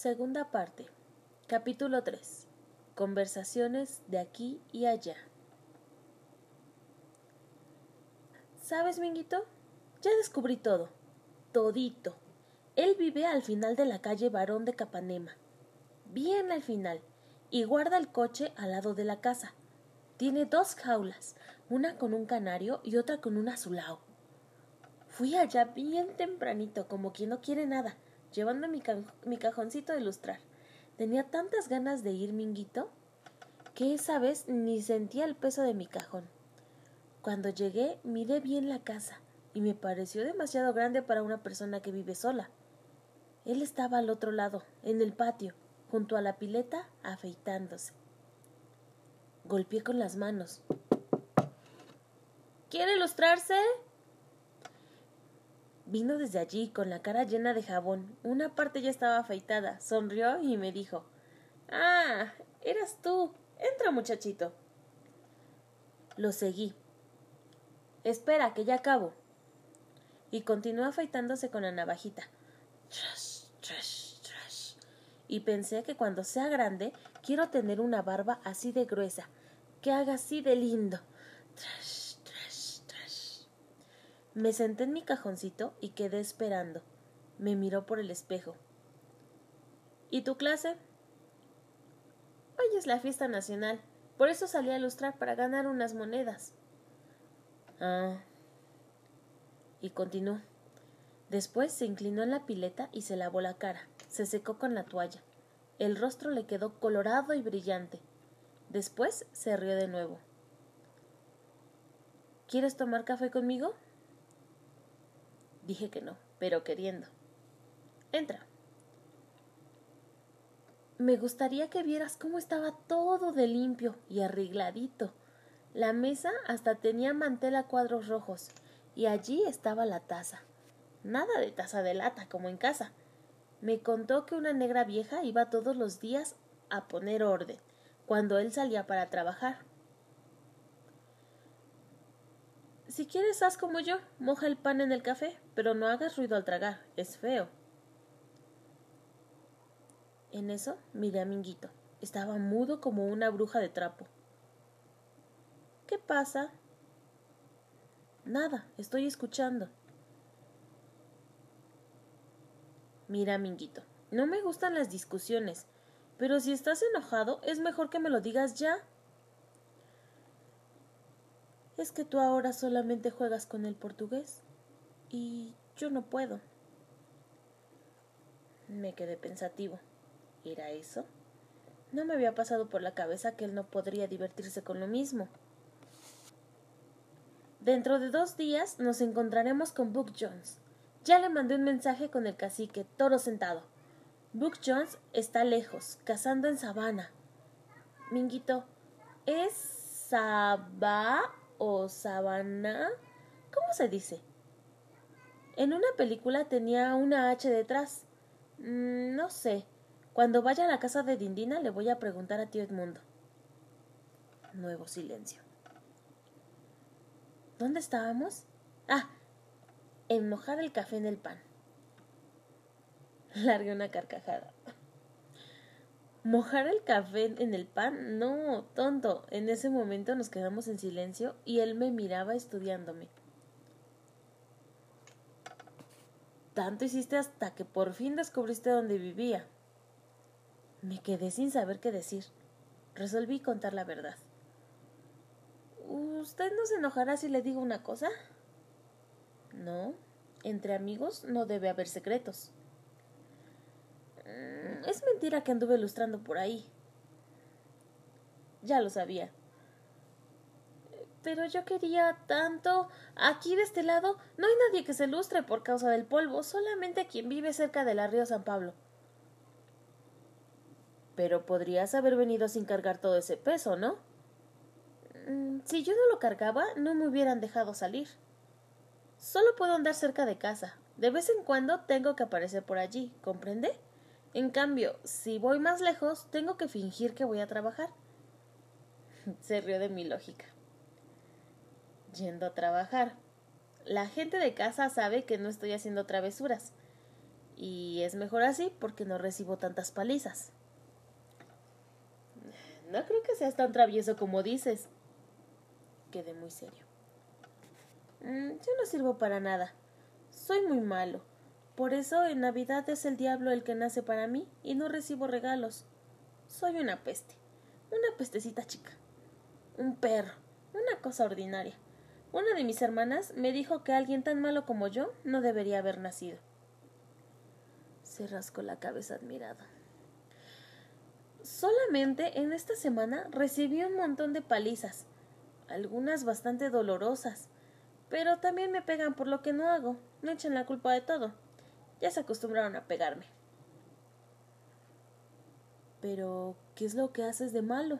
Segunda parte. Capítulo 3. Conversaciones de aquí y allá. ¿Sabes, Minguito? Ya descubrí todo. Todito. Él vive al final de la calle Barón de Capanema. Bien al final. Y guarda el coche al lado de la casa. Tiene dos jaulas, una con un canario y otra con un azulao. Fui allá bien tempranito, como quien no quiere nada, llevando mi, cajoncito de ilustrar. Tenía tantas ganas de ir, Minguito, que esa vez ni sentía el peso de mi cajón. Cuando llegué, miré bien la casa y me pareció demasiado grande para una persona que vive sola. Él estaba al otro lado, en el patio, junto a la pileta, afeitándose. Golpeé con las manos. ¿Quiere ilustrarse? Vino desde allí con la cara llena de jabón. Una parte ya estaba afeitada. Sonrió y me dijo Ah, eras tú. Entra, muchachito. Lo seguí. Espera, que ya acabo. Y continuó afeitándose con la navajita. Trash, trash, trash. Y pensé que cuando sea grande quiero tener una barba así de gruesa, que haga así de lindo. Trash, trash, trash. Me senté en mi cajoncito y quedé esperando. Me miró por el espejo. ¿Y tu clase? Hoy es la fiesta nacional. Por eso salí a ilustrar para ganar unas monedas. Ah. Y continuó. Después se inclinó en la pileta y se lavó la cara. Se secó con la toalla. El rostro le quedó colorado y brillante. Después se rió de nuevo. ¿Quieres tomar café conmigo? Dije que no, pero queriendo. Entra. Me gustaría que vieras cómo estaba todo de limpio y arregladito. La mesa hasta tenía mantel a cuadros rojos, y allí estaba la taza. Nada de taza de lata como en casa. Me contó que una negra vieja iba todos los días a poner orden, cuando él salía para trabajar. Si quieres, haz como yo, moja el pan en el café, pero no hagas ruido al tragar, es feo. En eso miré a Minguito. Estaba mudo como una bruja de trapo. ¿Qué pasa? Nada, estoy escuchando. Mira, Minguito, no me gustan las discusiones, pero si estás enojado, es mejor que me lo digas ya. Es que tú ahora solamente juegas con el portugués y yo no puedo. Me quedé pensativo. ¿Era eso? No me había pasado por la cabeza que él no podría divertirse con lo mismo. Dentro de dos días nos encontraremos con Book Jones. Ya le mandé un mensaje con el cacique, toro sentado. Book Jones está lejos, cazando en sabana. Minguito, ¿es Sabá o Sabana? ¿Cómo se dice? En una película tenía una H detrás. Mm, no sé. Cuando vaya a la casa de Dindina le voy a preguntar a tío Edmundo. Nuevo silencio. ¿Dónde estábamos? Ah, en mojar el café en el pan. Largué una carcajada. ¿Mojar el café en el pan? No, tonto. En ese momento nos quedamos en silencio y él me miraba estudiándome. Tanto hiciste hasta que por fin descubriste dónde vivía. Me quedé sin saber qué decir. Resolví contar la verdad. ¿Usted no se enojará si le digo una cosa? No, entre amigos no debe haber secretos. Es mentira que anduve ilustrando por ahí. Ya lo sabía. Pero yo quería tanto. Aquí de este lado no hay nadie que se lustre por causa del polvo, solamente quien vive cerca de la río San Pablo. Pero podrías haber venido sin cargar todo ese peso, ¿no? Mm, si yo no lo cargaba, no me hubieran dejado salir. Solo puedo andar cerca de casa. De vez en cuando tengo que aparecer por allí, ¿comprende? En cambio, si voy más lejos, tengo que fingir que voy a trabajar. Se rió de mi lógica. Yendo a trabajar. La gente de casa sabe que no estoy haciendo travesuras. Y es mejor así porque no recibo tantas palizas. No creo que seas tan travieso como dices. Quedé muy serio. Mm, yo no sirvo para nada. Soy muy malo. Por eso en Navidad es el diablo el que nace para mí y no recibo regalos. Soy una peste. Una pestecita chica. Un perro. Una cosa ordinaria. Una de mis hermanas me dijo que alguien tan malo como yo no debería haber nacido. Se rascó la cabeza admirado. Solamente en esta semana recibí un montón de palizas, algunas bastante dolorosas, pero también me pegan por lo que no hago, me echan la culpa de todo. Ya se acostumbraron a pegarme. Pero, ¿qué es lo que haces de malo?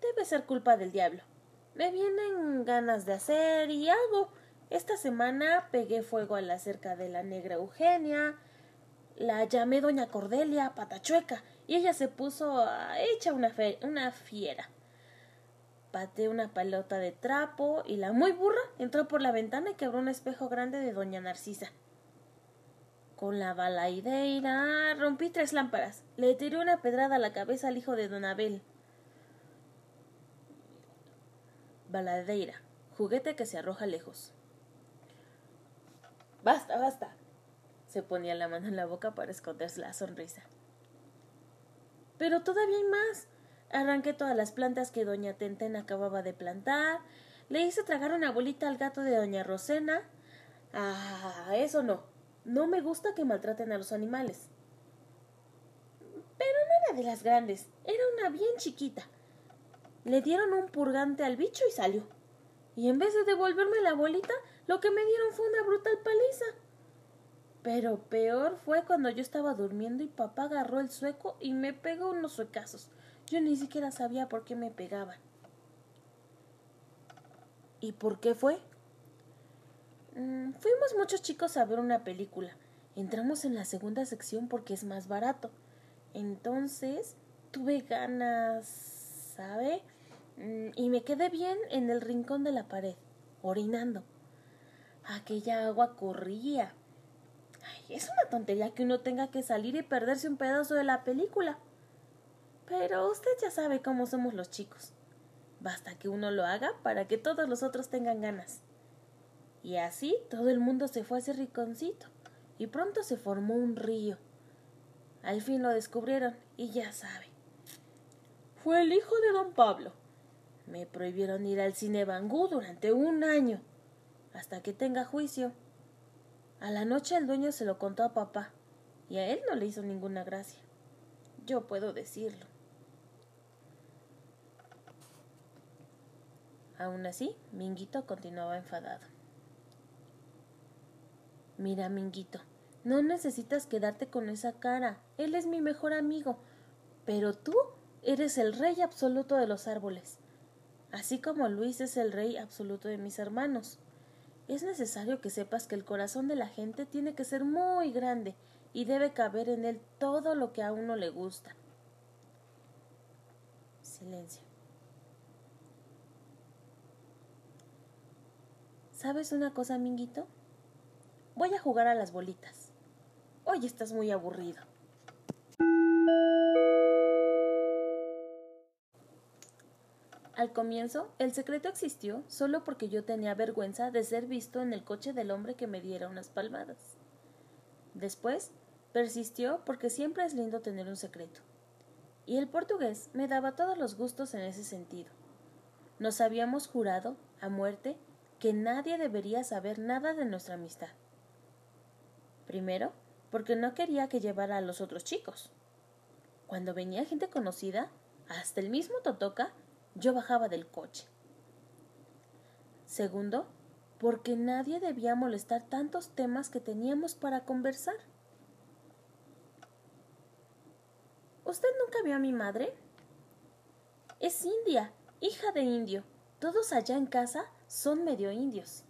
Debe ser culpa del diablo. Me vienen ganas de hacer y hago. Esta semana pegué fuego a la cerca de la negra Eugenia, la llamé doña Cordelia Patachueca y ella se puso hecha una, una fiera. Pateé una pelota de trapo y la muy burra entró por la ventana y quebró un espejo grande de doña Narcisa. Con la balaideira rompí tres lámparas. Le tiré una pedrada a la cabeza al hijo de don Abel. Baladeira, juguete que se arroja lejos. Basta, basta. Se ponía la mano en la boca para esconderse la sonrisa. Pero todavía hay más. Arranqué todas las plantas que doña Tenten acababa de plantar. Le hice tragar una bolita al gato de doña Rosena. Ah, eso no. No me gusta que maltraten a los animales. Pero no era de las grandes, era una bien chiquita. Le dieron un purgante al bicho y salió. Y en vez de devolverme la bolita, lo que me dieron fue una brutal paliza. Pero peor fue cuando yo estaba durmiendo y papá agarró el sueco y me pegó unos suecazos. Yo ni siquiera sabía por qué me pegaban. ¿Y por qué fue? Mm, fuimos muchos chicos a ver una película. Entramos en la segunda sección porque es más barato. Entonces tuve ganas, ¿sabe? Mm, y me quedé bien en el rincón de la pared, orinando. Aquella agua corría es una tontería que uno tenga que salir y perderse un pedazo de la película. Pero usted ya sabe cómo somos los chicos. Basta que uno lo haga para que todos los otros tengan ganas. Y así todo el mundo se fue a ese riconcito, y pronto se formó un río. Al fin lo descubrieron, y ya sabe. Fue el hijo de don Pablo. Me prohibieron ir al cine Bangú durante un año, hasta que tenga juicio. A la noche el dueño se lo contó a papá, y a él no le hizo ninguna gracia. Yo puedo decirlo. Aún así, Minguito continuaba enfadado. Mira, Minguito, no necesitas quedarte con esa cara. Él es mi mejor amigo. Pero tú eres el rey absoluto de los árboles, así como Luis es el rey absoluto de mis hermanos es necesario que sepas que el corazón de la gente tiene que ser muy grande y debe caber en él todo lo que a uno le gusta. Silencio. ¿Sabes una cosa, Minguito? Voy a jugar a las bolitas. Hoy estás muy aburrido. Al comienzo, el secreto existió solo porque yo tenía vergüenza de ser visto en el coche del hombre que me diera unas palmadas. Después, persistió porque siempre es lindo tener un secreto. Y el portugués me daba todos los gustos en ese sentido. Nos habíamos jurado, a muerte, que nadie debería saber nada de nuestra amistad. Primero, porque no quería que llevara a los otros chicos. Cuando venía gente conocida, hasta el mismo Totoca yo bajaba del coche. Segundo, porque nadie debía molestar tantos temas que teníamos para conversar. ¿Usted nunca vio a mi madre? Es india, hija de indio. Todos allá en casa son medio indios.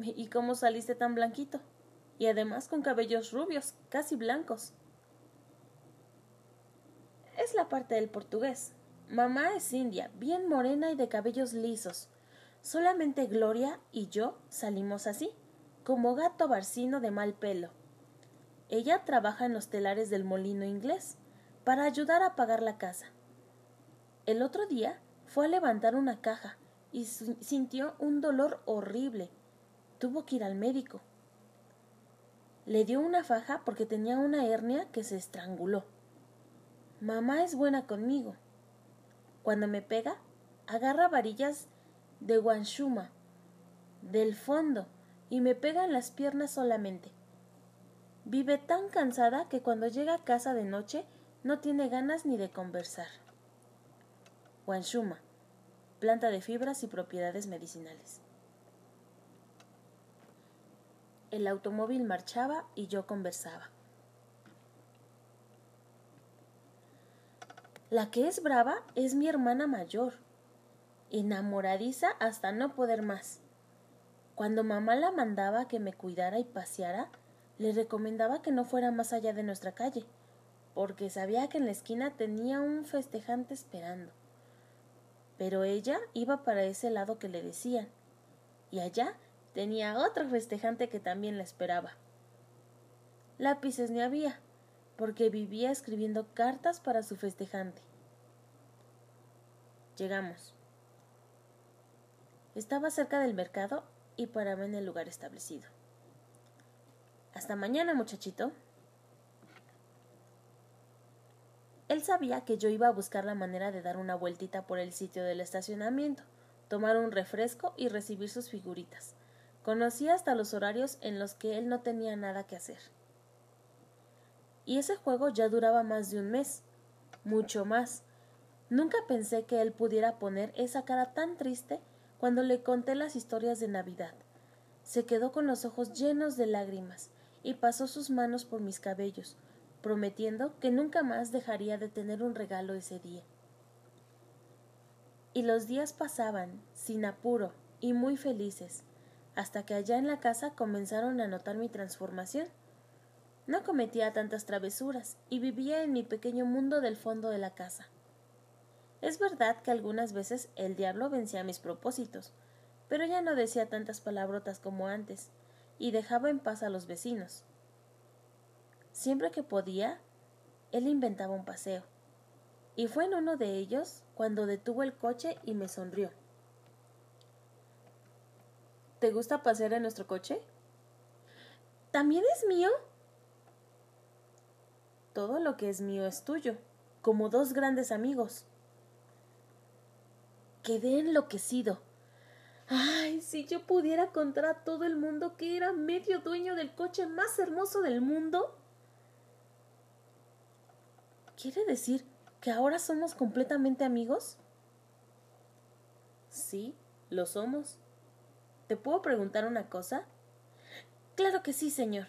¿Y cómo saliste tan blanquito? Y además con cabellos rubios, casi blancos. Es la parte del portugués, Mamá es india, bien morena y de cabellos lisos. Solamente Gloria y yo salimos así, como gato barcino de mal pelo. Ella trabaja en los telares del molino inglés para ayudar a pagar la casa. El otro día fue a levantar una caja y sintió un dolor horrible. Tuvo que ir al médico. Le dio una faja porque tenía una hernia que se estranguló. Mamá es buena conmigo. Cuando me pega, agarra varillas de guanshuma del fondo y me pega en las piernas solamente. Vive tan cansada que cuando llega a casa de noche no tiene ganas ni de conversar. Wanshuma, planta de fibras y propiedades medicinales. El automóvil marchaba y yo conversaba. La que es brava es mi hermana mayor, enamoradiza hasta no poder más. Cuando mamá la mandaba que me cuidara y paseara, le recomendaba que no fuera más allá de nuestra calle, porque sabía que en la esquina tenía un festejante esperando. Pero ella iba para ese lado que le decían, y allá tenía otro festejante que también la esperaba. Lápices ni había, porque vivía escribiendo cartas para su festejante. Llegamos. Estaba cerca del mercado y paraba en el lugar establecido. Hasta mañana, muchachito. Él sabía que yo iba a buscar la manera de dar una vueltita por el sitio del estacionamiento, tomar un refresco y recibir sus figuritas. Conocía hasta los horarios en los que él no tenía nada que hacer. Y ese juego ya duraba más de un mes, mucho más. Nunca pensé que él pudiera poner esa cara tan triste cuando le conté las historias de Navidad. Se quedó con los ojos llenos de lágrimas y pasó sus manos por mis cabellos, prometiendo que nunca más dejaría de tener un regalo ese día. Y los días pasaban, sin apuro y muy felices, hasta que allá en la casa comenzaron a notar mi transformación. No cometía tantas travesuras y vivía en mi pequeño mundo del fondo de la casa. Es verdad que algunas veces el diablo vencía mis propósitos, pero ya no decía tantas palabrotas como antes, y dejaba en paz a los vecinos. Siempre que podía, él inventaba un paseo, y fue en uno de ellos cuando detuvo el coche y me sonrió. ¿Te gusta pasear en nuestro coche? ¿También es mío? Todo lo que es mío es tuyo, como dos grandes amigos quedé enloquecido. Ay, si yo pudiera contar a todo el mundo que era medio dueño del coche más hermoso del mundo. ¿Quiere decir que ahora somos completamente amigos? Sí, lo somos. ¿Te puedo preguntar una cosa? Claro que sí, señor.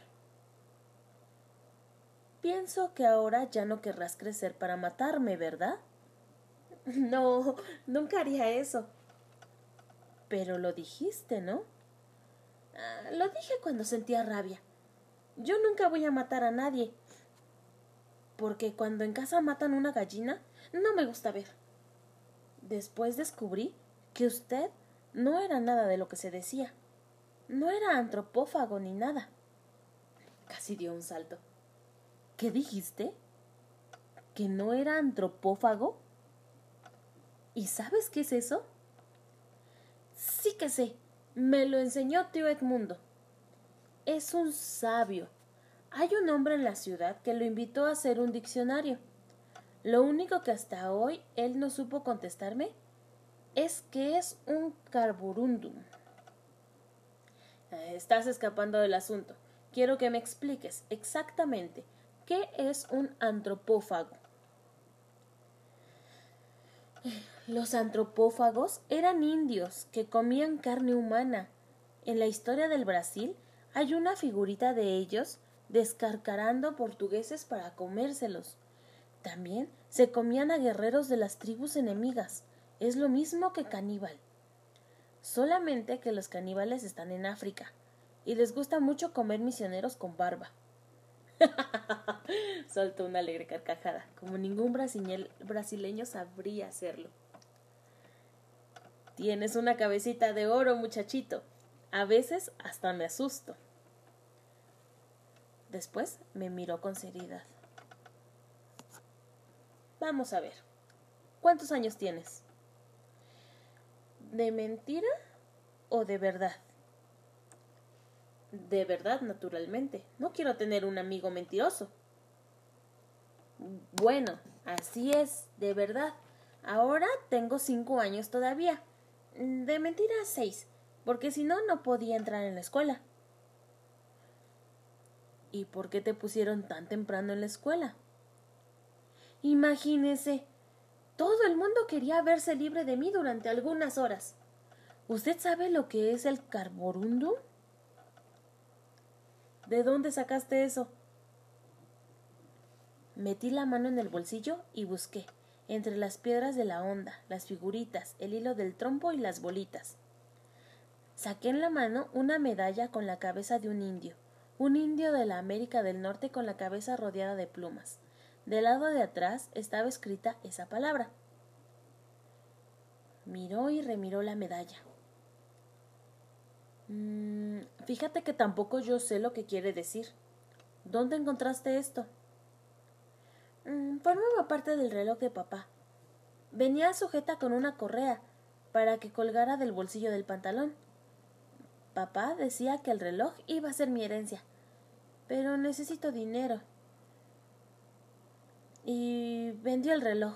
Pienso que ahora ya no querrás crecer para matarme, ¿verdad? No, nunca haría eso. Pero lo dijiste, ¿no? Ah, lo dije cuando sentía rabia. Yo nunca voy a matar a nadie. Porque cuando en casa matan una gallina, no me gusta ver. Después descubrí que usted no era nada de lo que se decía. No era antropófago ni nada. Casi dio un salto. ¿Qué dijiste? ¿Que no era antropófago? ¿Y sabes qué es eso? Sí que sé. Me lo enseñó tío Edmundo. Es un sabio. Hay un hombre en la ciudad que lo invitó a hacer un diccionario. Lo único que hasta hoy él no supo contestarme es que es un carburundum. Eh, estás escapando del asunto. Quiero que me expliques exactamente qué es un antropófago. Los antropófagos eran indios que comían carne humana. En la historia del Brasil hay una figurita de ellos descarcarando portugueses para comérselos. También se comían a guerreros de las tribus enemigas. Es lo mismo que caníbal. Solamente que los caníbales están en África y les gusta mucho comer misioneros con barba. Soltó una alegre carcajada, como ningún brasileño sabría hacerlo. Tienes una cabecita de oro, muchachito. A veces hasta me asusto. Después me miró con seriedad. Vamos a ver. ¿Cuántos años tienes? ¿De mentira o de verdad? De verdad, naturalmente. No quiero tener un amigo mentiroso. Bueno, así es, de verdad. Ahora tengo cinco años todavía. De mentira seis, porque si no, no podía entrar en la escuela. ¿Y por qué te pusieron tan temprano en la escuela? Imagínese. Todo el mundo quería verse libre de mí durante algunas horas. ¿Usted sabe lo que es el carborundum? ¿De dónde sacaste eso? Metí la mano en el bolsillo y busqué, entre las piedras de la onda, las figuritas, el hilo del trompo y las bolitas. Saqué en la mano una medalla con la cabeza de un indio, un indio de la América del Norte con la cabeza rodeada de plumas. Del lado de atrás estaba escrita esa palabra. Miró y remiró la medalla. Mm, fíjate que tampoco yo sé lo que quiere decir. ¿Dónde encontraste esto? Mm, formaba parte del reloj de papá. Venía sujeta con una correa para que colgara del bolsillo del pantalón. Papá decía que el reloj iba a ser mi herencia, pero necesito dinero. Y vendió el reloj.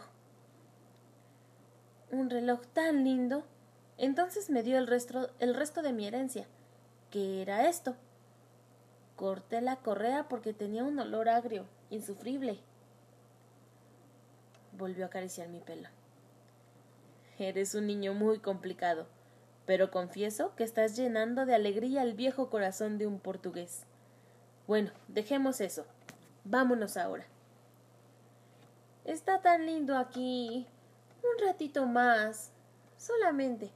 Un reloj tan lindo. Entonces me dio el resto, el resto de mi herencia, que era esto. Corté la correa porque tenía un olor agrio, insufrible volvió a acariciar mi pelo. Eres un niño muy complicado, pero confieso que estás llenando de alegría el viejo corazón de un portugués. Bueno, dejemos eso. Vámonos ahora. Está tan lindo aquí. Un ratito más. Solamente.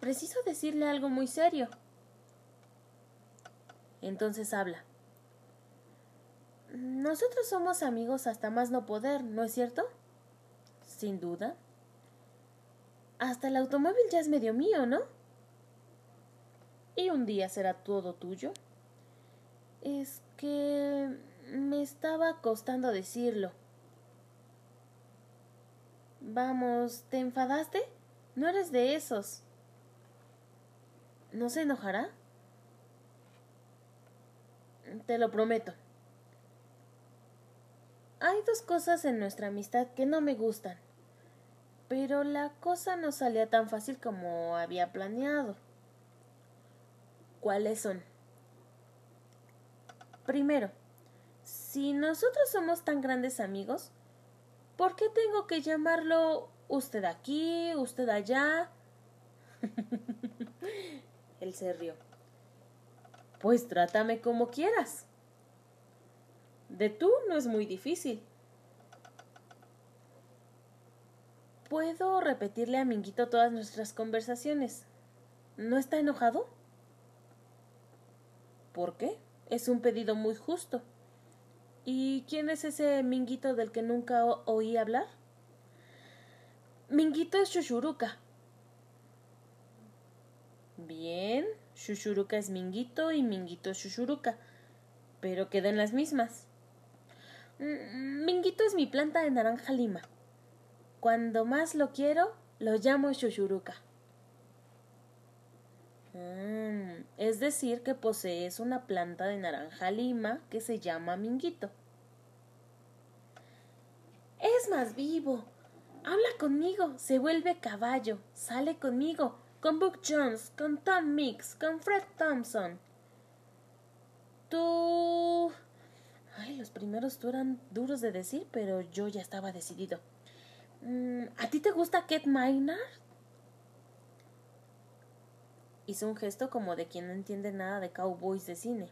Preciso decirle algo muy serio. Entonces habla. Nosotros somos amigos hasta más no poder, ¿no es cierto? Sin duda. Hasta el automóvil ya es medio mío, ¿no? Y un día será todo tuyo. Es que me estaba costando decirlo. Vamos, ¿te enfadaste? No eres de esos. ¿No se enojará? Te lo prometo. Hay dos cosas en nuestra amistad que no me gustan, pero la cosa no salía tan fácil como había planeado. ¿Cuáles son? Primero, si nosotros somos tan grandes amigos, ¿por qué tengo que llamarlo usted aquí, usted allá? Él se rió. Pues trátame como quieras. De tú no es muy difícil. Puedo repetirle a Minguito todas nuestras conversaciones. ¿No está enojado? ¿Por qué? Es un pedido muy justo. ¿Y quién es ese Minguito del que nunca oí hablar? Minguito es Shushuruka. Bien, Shushuruka es Minguito y Minguito es Shushuruka, pero quedan las mismas. Mm, Minguito es mi planta de naranja lima. Cuando más lo quiero, lo llamo Shushuruka. Mm, es decir, que posees una planta de naranja lima que se llama Minguito. Es más vivo. Habla conmigo, se vuelve caballo, sale conmigo, con Book Jones, con Tom Mix, con Fred Thompson. Tú Ay, los primeros tú eran duros de decir, pero yo ya estaba decidido. Mm, ¿A ti te gusta Kate Maynard? Hizo un gesto como de quien no entiende nada de cowboys de cine.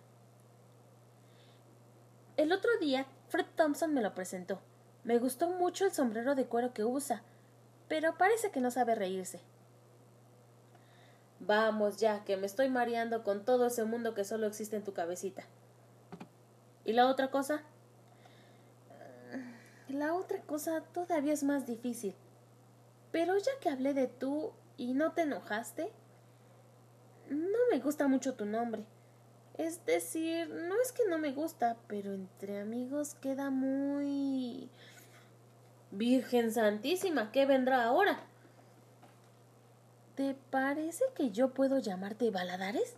El otro día, Fred Thompson me lo presentó. Me gustó mucho el sombrero de cuero que usa, pero parece que no sabe reírse. Vamos ya, que me estoy mareando con todo ese mundo que solo existe en tu cabecita. ¿Y la otra cosa? La otra cosa todavía es más difícil. Pero ya que hablé de tú y no te enojaste, no me gusta mucho tu nombre. Es decir, no es que no me gusta, pero entre amigos queda muy... Virgen Santísima, ¿qué vendrá ahora? ¿Te parece que yo puedo llamarte Baladares?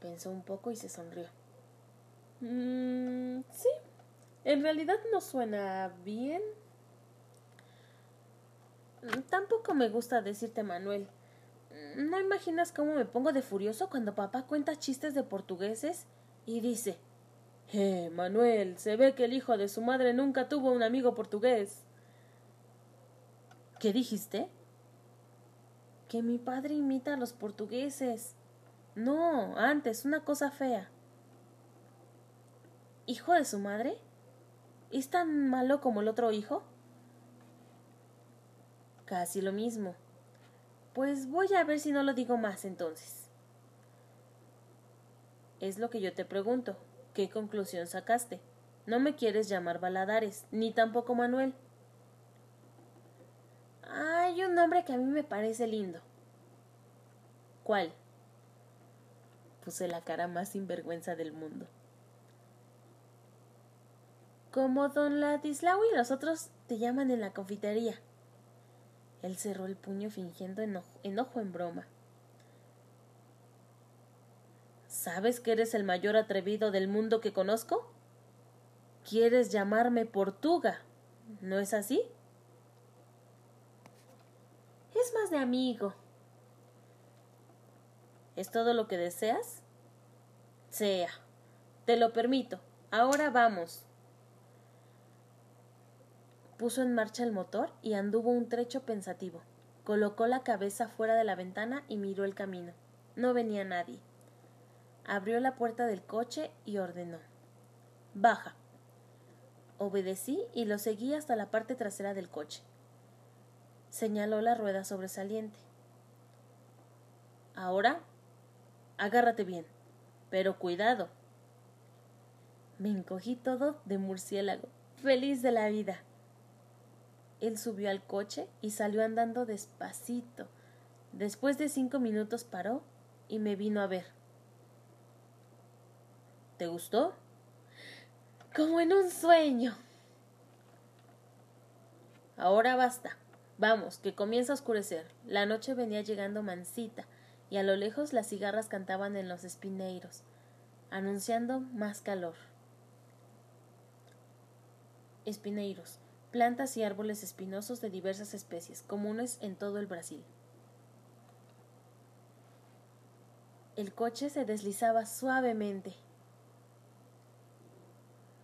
Pensó un poco y se sonrió. Mm, sí, en realidad no suena bien. Tampoco me gusta decirte Manuel. ¿No imaginas cómo me pongo de furioso cuando papá cuenta chistes de portugueses y dice Eh, Manuel, se ve que el hijo de su madre nunca tuvo un amigo portugués. ¿Qué dijiste? Que mi padre imita a los portugueses. No, antes, una cosa fea. ¿Hijo de su madre? ¿Es tan malo como el otro hijo? Casi lo mismo. Pues voy a ver si no lo digo más entonces. Es lo que yo te pregunto. ¿Qué conclusión sacaste? No me quieres llamar Baladares, ni tampoco Manuel. Hay un nombre que a mí me parece lindo. ¿Cuál? Puse la cara más sinvergüenza del mundo. Como don Ladislao y los otros te llaman en la confitería. Él cerró el puño fingiendo enojo, en broma. ¿Sabes que eres el mayor atrevido del mundo que conozco? Quieres llamarme Portuga, ¿no es así? Es más de amigo. ¿Es todo lo que deseas? Sea. Te lo permito. Ahora vamos puso en marcha el motor y anduvo un trecho pensativo. Colocó la cabeza fuera de la ventana y miró el camino. No venía nadie. Abrió la puerta del coche y ordenó Baja. Obedecí y lo seguí hasta la parte trasera del coche. Señaló la rueda sobresaliente. Ahora, agárrate bien, pero cuidado. Me encogí todo de murciélago, feliz de la vida. Él subió al coche y salió andando despacito. Después de cinco minutos paró y me vino a ver. ¿Te gustó? Como en un sueño. Ahora basta. Vamos, que comienza a oscurecer. La noche venía llegando mansita, y a lo lejos las cigarras cantaban en los espineiros, anunciando más calor. Espineiros, plantas y árboles espinosos de diversas especies, comunes en todo el Brasil. El coche se deslizaba suavemente.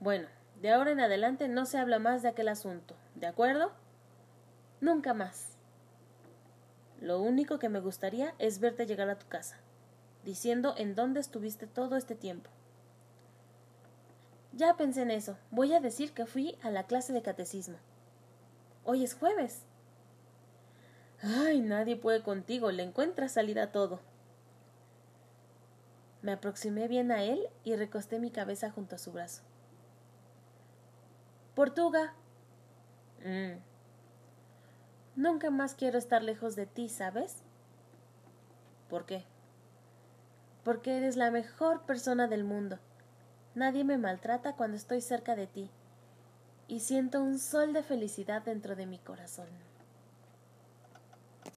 Bueno, de ahora en adelante no se habla más de aquel asunto, ¿de acuerdo? Nunca más. Lo único que me gustaría es verte llegar a tu casa, diciendo en dónde estuviste todo este tiempo. Ya pensé en eso. Voy a decir que fui a la clase de catecismo. Hoy es jueves. Ay, nadie puede contigo, le encuentras salida a todo. Me aproximé bien a él y recosté mi cabeza junto a su brazo. Portuga. Mm. Nunca más quiero estar lejos de ti, ¿sabes? ¿Por qué? Porque eres la mejor persona del mundo. Nadie me maltrata cuando estoy cerca de ti y siento un sol de felicidad dentro de mi corazón.